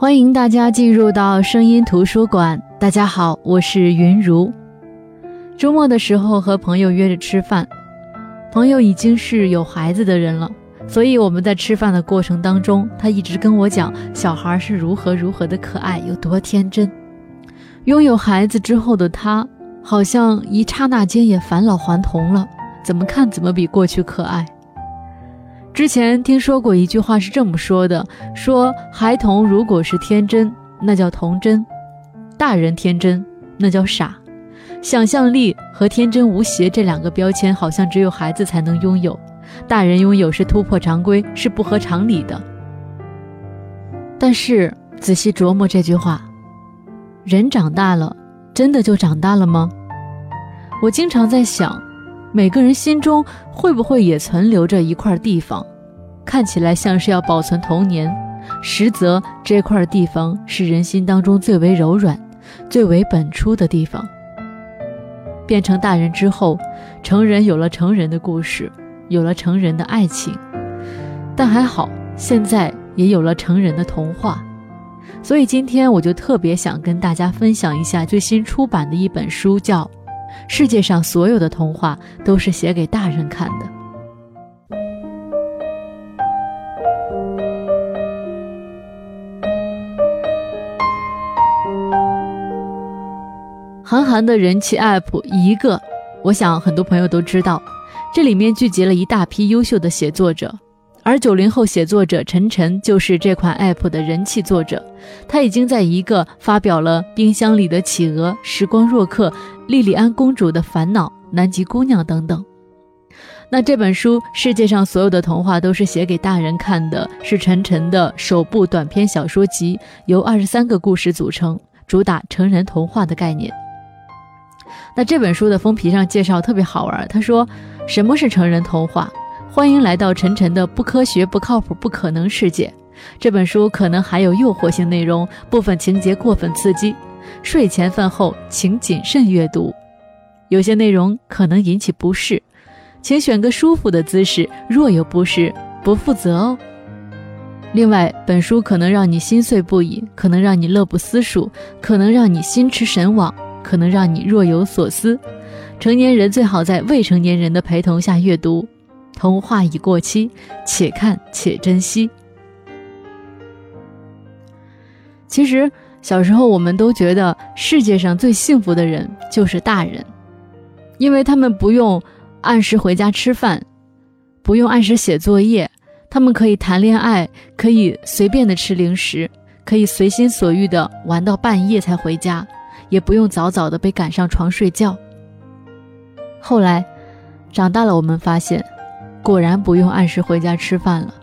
欢迎大家进入到声音图书馆。大家好，我是云如。周末的时候和朋友约着吃饭，朋友已经是有孩子的人了，所以我们在吃饭的过程当中，他一直跟我讲小孩是如何如何的可爱，有多天真。拥有孩子之后的他，好像一刹那间也返老还童了，怎么看怎么比过去可爱。之前听说过一句话是这么说的：说孩童如果是天真，那叫童真；大人天真，那叫傻。想象力和天真无邪这两个标签，好像只有孩子才能拥有，大人拥有是突破常规，是不合常理的。但是仔细琢磨这句话，人长大了，真的就长大了吗？我经常在想，每个人心中会不会也存留着一块地方，看起来像是要保存童年，实则这块地方是人心当中最为柔软、最为本初的地方。变成大人之后，成人有了成人的故事，有了成人的爱情，但还好，现在也有了成人的童话。所以今天我就特别想跟大家分享一下最新出版的一本书，叫《世界上所有的童话都是写给大人看的》。韩寒的人气 App 一个，我想很多朋友都知道，这里面聚集了一大批优秀的写作者，而九零后写作者陈晨就是这款 App 的人气作者。他已经在一个发表了《冰箱里的企鹅》《时光若客》《莉莉安公主的烦恼》《南极姑娘》等等。那这本书《世界上所有的童话都是写给大人看的》，是陈晨的首部短篇小说集，由二十三个故事组成，主打成人童话的概念。那这本书的封皮上介绍特别好玩，他说：“什么是成人童话？欢迎来到晨晨的不科学、不靠谱、不可能世界。这本书可能含有诱惑性内容，部分情节过分刺激，睡前饭后请谨慎阅读。有些内容可能引起不适，请选个舒服的姿势。若有不适，不负责哦。另外，本书可能让你心碎不已，可能让你乐不思蜀，可能让你心驰神往。”可能让你若有所思，成年人最好在未成年人的陪同下阅读。童话已过期，且看且珍惜。其实小时候我们都觉得世界上最幸福的人就是大人，因为他们不用按时回家吃饭，不用按时写作业，他们可以谈恋爱，可以随便的吃零食，可以随心所欲的玩到半夜才回家。也不用早早的被赶上床睡觉。后来，长大了，我们发现，果然不用按时回家吃饭了，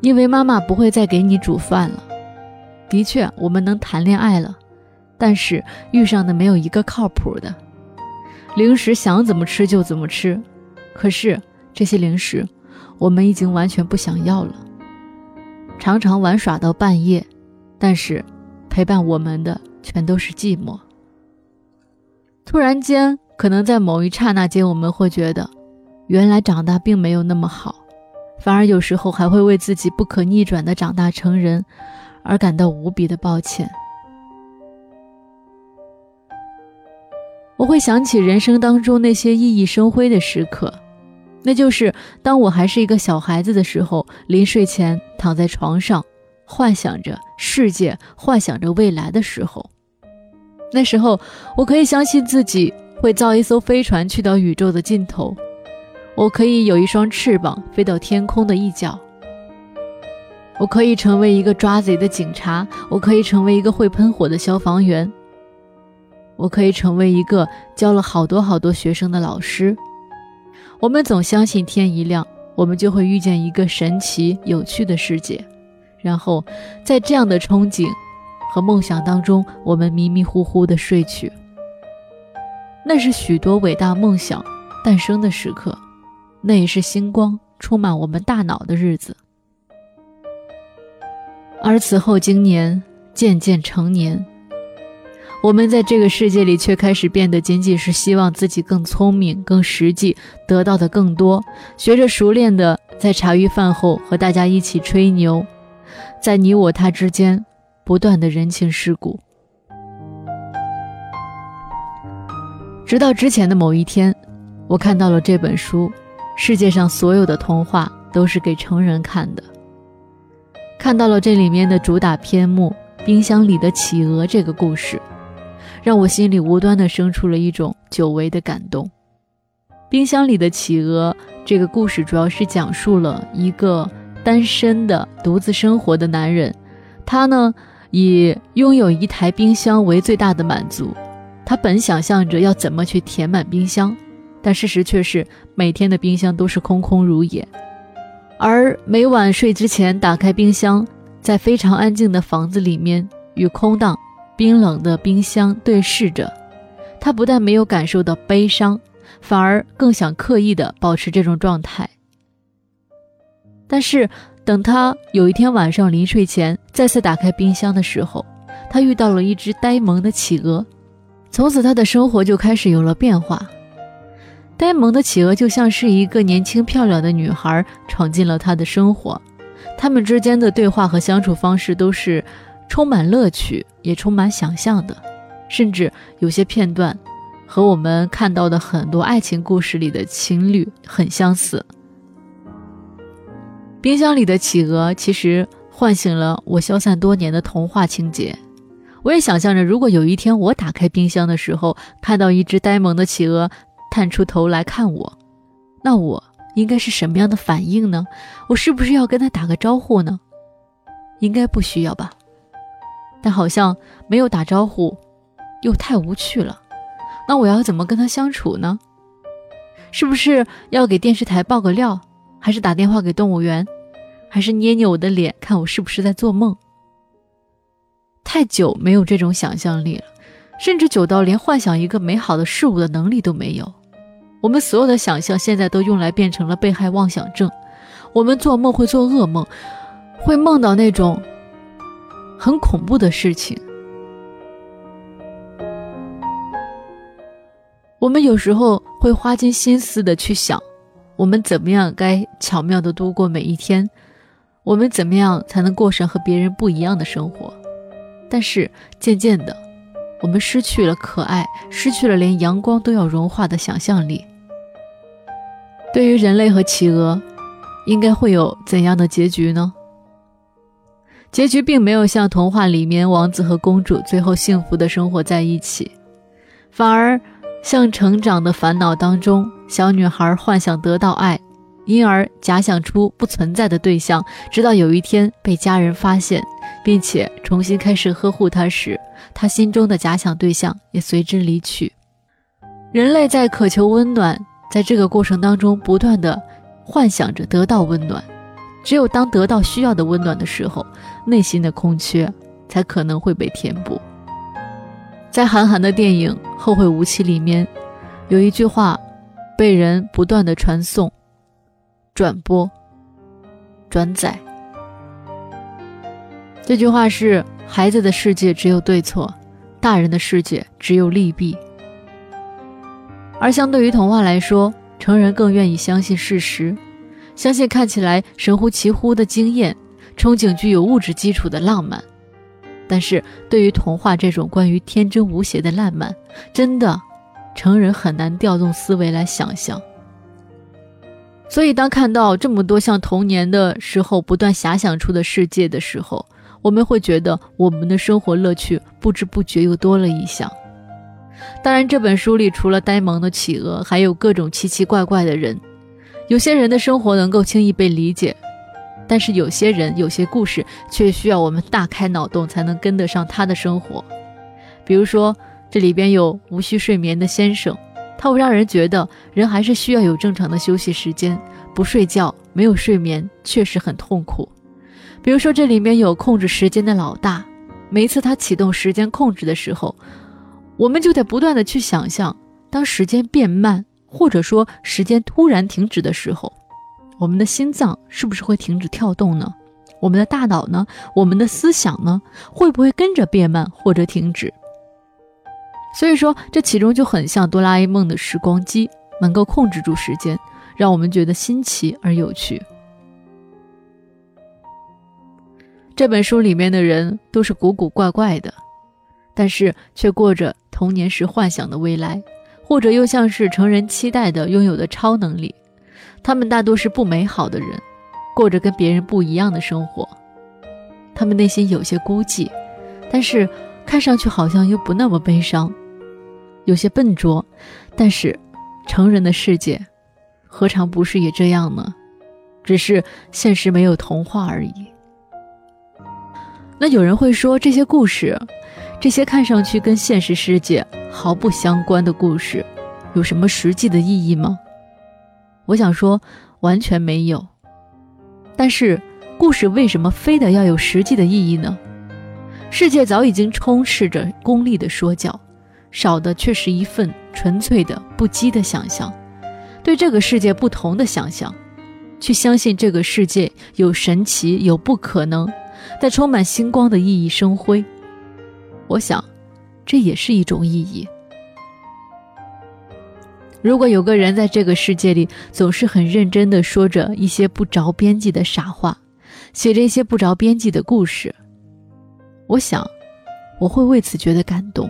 因为妈妈不会再给你煮饭了。的确，我们能谈恋爱了，但是遇上的没有一个靠谱的。零食想怎么吃就怎么吃，可是这些零食，我们已经完全不想要了。常常玩耍到半夜，但是陪伴我们的。全都是寂寞。突然间，可能在某一刹那间，我们会觉得，原来长大并没有那么好，反而有时候还会为自己不可逆转的长大成人而感到无比的抱歉。我会想起人生当中那些熠熠生辉的时刻，那就是当我还是一个小孩子的时候，临睡前躺在床上，幻想着世界，幻想着未来的时候。那时候，我可以相信自己会造一艘飞船去到宇宙的尽头，我可以有一双翅膀飞到天空的一角，我可以成为一个抓贼的警察，我可以成为一个会喷火的消防员，我可以成为一个教了好多好多学生的老师。我们总相信天一亮，我们就会遇见一个神奇有趣的世界，然后在这样的憧憬。和梦想当中，我们迷迷糊糊的睡去。那是许多伟大梦想诞生的时刻，那也是星光充满我们大脑的日子。而此后经年，渐渐成年，我们在这个世界里却开始变得仅仅是希望自己更聪明、更实际，得到的更多，学着熟练的在茶余饭后和大家一起吹牛，在你我他之间。不断的人情世故。直到之前的某一天，我看到了这本书，世界上所有的童话都是给成人看的。看到了这里面的主打篇目《冰箱里的企鹅》这个故事，让我心里无端的生出了一种久违的感动。《冰箱里的企鹅》这个故事主要是讲述了一个单身的独自生活的男人，他呢以拥有一台冰箱为最大的满足。他本想象着要怎么去填满冰箱，但事实却是每天的冰箱都是空空如也。而每晚睡之前打开冰箱，在非常安静的房子里面与空荡、冰冷的冰箱对视着，他不但没有感受到悲伤，反而更想刻意的保持这种状态。但是等他有一天晚上临睡前再次打开冰箱的时候，他遇到了一只呆萌的企鹅。从此，他的生活就开始有了变化。呆萌的企鹅就像是一个年轻漂亮的女孩闯进了他的生活，他们之间的对话和相处方式都是充满乐趣，也充满想象的，甚至有些片段和我们看到的很多爱情故事里的情侣很相似。冰箱里的企鹅其实唤醒了我消散多年的童话情节。我也想象着，如果有一天我打开冰箱的时候，看到一只呆萌的企鹅探出头来看我，那我应该是什么样的反应呢？我是不是要跟他打个招呼呢？应该不需要吧。但好像没有打招呼又太无趣了。那我要怎么跟他相处呢？是不是要给电视台报个料，还是打电话给动物园，还是捏捏我的脸，看我是不是在做梦？太久没有这种想象力了，甚至久到连幻想一个美好的事物的能力都没有。我们所有的想象现在都用来变成了被害妄想症。我们做梦会做噩梦，会梦到那种很恐怖的事情。我们有时候会花尽心思的去想，我们怎么样该巧妙的度过每一天，我们怎么样才能过上和别人不一样的生活。但是渐渐的，我们失去了可爱，失去了连阳光都要融化的想象力。对于人类和企鹅，应该会有怎样的结局呢？结局并没有像童话里面王子和公主最后幸福的生活在一起，反而像成长的烦恼当中，小女孩幻想得到爱。因而假想出不存在的对象，直到有一天被家人发现，并且重新开始呵护他时，他心中的假想对象也随之离去。人类在渴求温暖，在这个过程当中不断的幻想着得到温暖。只有当得到需要的温暖的时候，内心的空缺才可能会被填补。在韩寒的电影《后会无期》里面，有一句话被人不断的传颂。转播、转载。这句话是：孩子的世界只有对错，大人的世界只有利弊。而相对于童话来说，成人更愿意相信事实，相信看起来神乎其乎的经验，憧憬具有物质基础的浪漫。但是对于童话这种关于天真无邪的烂漫，真的，成人很难调动思维来想象。所以，当看到这么多像童年的时候不断遐想出的世界的时候，我们会觉得我们的生活乐趣不知不觉又多了一项。当然，这本书里除了呆萌的企鹅，还有各种奇奇怪怪的人。有些人的生活能够轻易被理解，但是有些人、有些故事却需要我们大开脑洞才能跟得上他的生活。比如说，这里边有无需睡眠的先生。他会让人觉得人还是需要有正常的休息时间，不睡觉、没有睡眠确实很痛苦。比如说，这里面有控制时间的老大，每一次他启动时间控制的时候，我们就得不断的去想象，当时间变慢，或者说时间突然停止的时候，我们的心脏是不是会停止跳动呢？我们的大脑呢？我们的思想呢？会不会跟着变慢或者停止？所以说，这其中就很像哆啦 A 梦的时光机，能够控制住时间，让我们觉得新奇而有趣。这本书里面的人都是古古怪怪的，但是却过着童年时幻想的未来，或者又像是成人期待的拥有的超能力。他们大多是不美好的人，过着跟别人不一样的生活。他们内心有些孤寂，但是看上去好像又不那么悲伤，有些笨拙。但是，成人的世界，何尝不是也这样呢？只是现实没有童话而已。那有人会说，这些故事，这些看上去跟现实世界毫不相关的故事，有什么实际的意义吗？我想说，完全没有。但是，故事为什么非得要有实际的意义呢？世界早已经充斥着功利的说教，少的却是一份纯粹的、不羁的想象，对这个世界不同的想象，去相信这个世界有神奇、有不可能。在充满星光的熠熠生辉，我想，这也是一种意义。如果有个人在这个世界里总是很认真地说着一些不着边际的傻话，写着一些不着边际的故事，我想，我会为此觉得感动。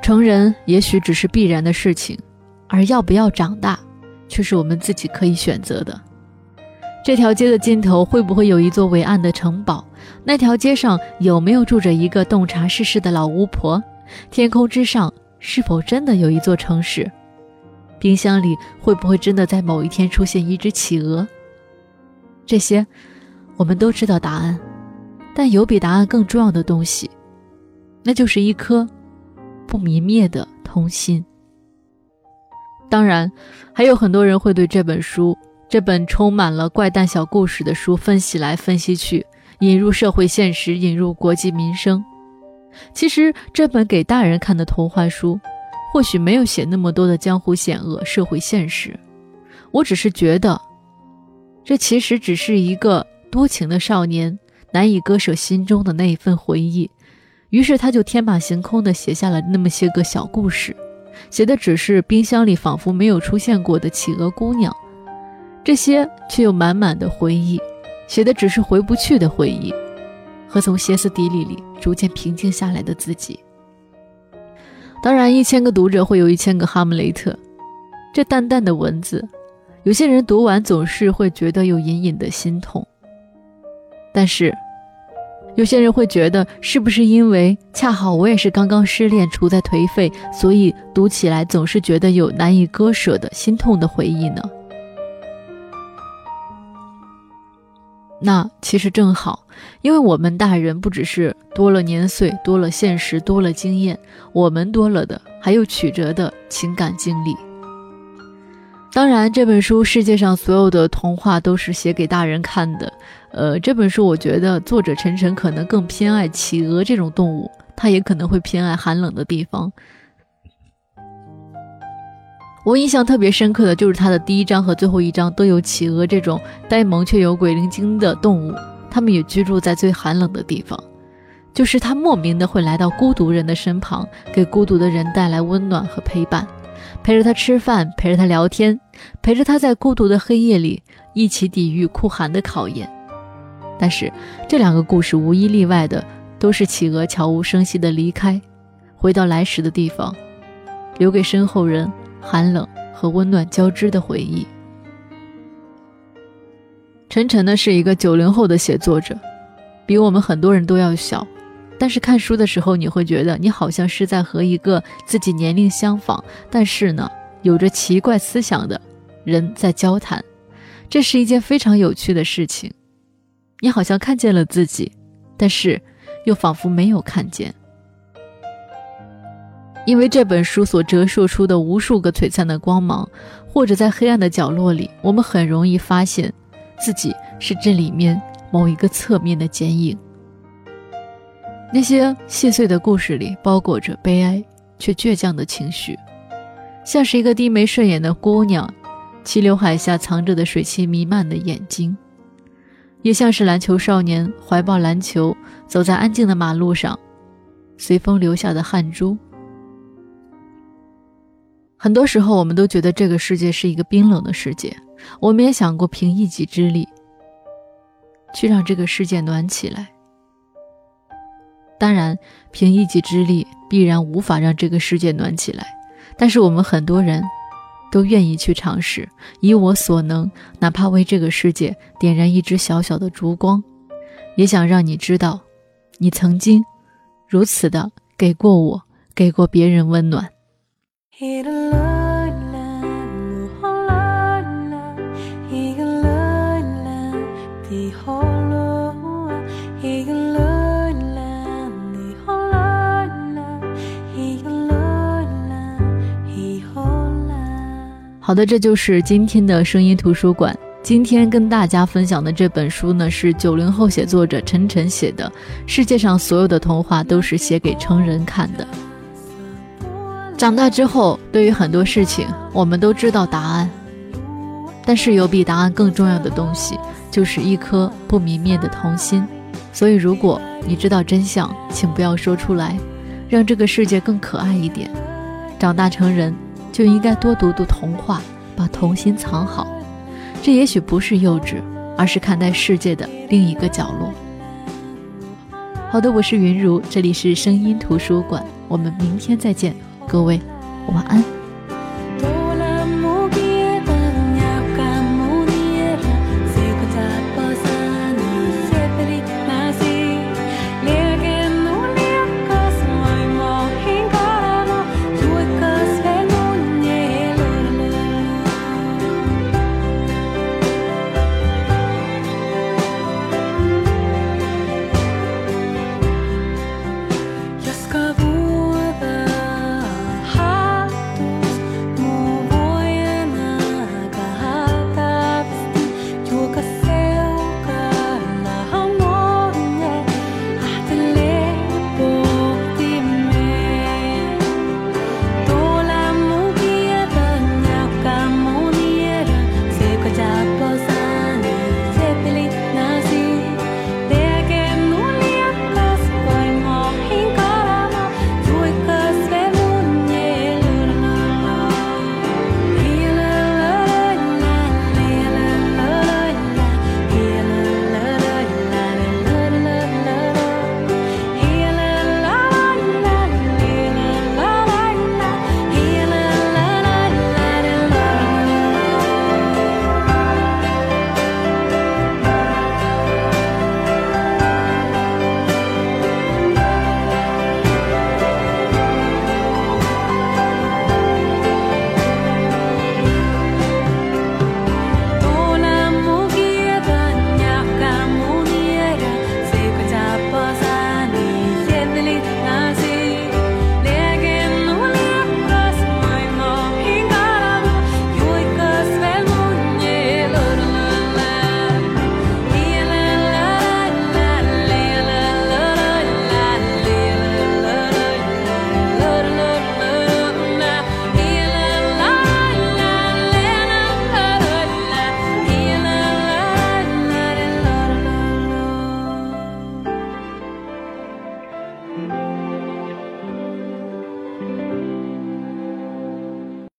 成人也许只是必然的事情，而要不要长大，却是我们自己可以选择的。这条街的尽头会不会有一座伟岸的城堡？那条街上有没有住着一个洞察世事的老巫婆？天空之上是否真的有一座城市？冰箱里会不会真的在某一天出现一只企鹅？这些我们都知道答案，但有比答案更重要的东西，那就是一颗不泯灭的童心。当然，还有很多人会对这本书。这本充满了怪诞小故事的书，分析来分析去，引入社会现实，引入国计民生。其实，这本给大人看的童话书，或许没有写那么多的江湖险恶、社会现实。我只是觉得，这其实只是一个多情的少年难以割舍心中的那一份回忆，于是他就天马行空地写下了那么些个小故事，写的只是冰箱里仿佛没有出现过的企鹅姑娘。这些却又满满的回忆，写的只是回不去的回忆，和从歇斯底里里逐渐平静下来的自己。当然，一千个读者会有一千个哈姆雷特。这淡淡的文字，有些人读完总是会觉得有隐隐的心痛。但是，有些人会觉得，是不是因为恰好我也是刚刚失恋，处在颓废，所以读起来总是觉得有难以割舍的心痛的回忆呢？那其实正好，因为我们大人不只是多了年岁、多了现实、多了经验，我们多了的还有曲折的情感经历。当然，这本书世界上所有的童话都是写给大人看的。呃，这本书我觉得作者晨晨可能更偏爱企鹅这种动物，他也可能会偏爱寒冷的地方。我印象特别深刻的就是它的第一章和最后一章都有企鹅这种呆萌却有鬼灵精的动物，它们也居住在最寒冷的地方，就是它莫名的会来到孤独人的身旁，给孤独的人带来温暖和陪伴，陪着他吃饭，陪着他聊天，陪着他在孤独的黑夜里一起抵御酷寒的考验。但是这两个故事无一例外的都是企鹅悄无声息的离开，回到来时的地方，留给身后人。寒冷和温暖交织的回忆。晨晨呢是一个九零后的写作者，比我们很多人都要小，但是看书的时候，你会觉得你好像是在和一个自己年龄相仿，但是呢有着奇怪思想的人在交谈，这是一件非常有趣的事情。你好像看见了自己，但是又仿佛没有看见。因为这本书所折射出的无数个璀璨的光芒，或者在黑暗的角落里，我们很容易发现自己是这里面某一个侧面的剪影。那些细碎的故事里包裹着悲哀却倔强的情绪，像是一个低眉顺眼的姑娘，齐刘海下藏着的水汽弥漫的眼睛，也像是篮球少年怀抱篮球走在安静的马路上，随风流下的汗珠。很多时候，我们都觉得这个世界是一个冰冷的世界。我们也想过凭一己之力去让这个世界暖起来。当然，凭一己之力必然无法让这个世界暖起来，但是我们很多人都愿意去尝试，以我所能，哪怕为这个世界点燃一支小小的烛光，也想让你知道，你曾经如此的给过我，给过别人温暖。好的，这就是今天的声音图书馆。今天跟大家分享的这本书呢，是九零后写作者陈晨写的。世界上所有的童话都是写给成人看的。长大之后，对于很多事情，我们都知道答案，但是有比答案更重要的东西，就是一颗不泯灭的童心。所以，如果你知道真相，请不要说出来，让这个世界更可爱一点。长大成人。就应该多读读童话，把童心藏好。这也许不是幼稚，而是看待世界的另一个角落。好的，我是云如，这里是声音图书馆，我们明天再见，各位晚安。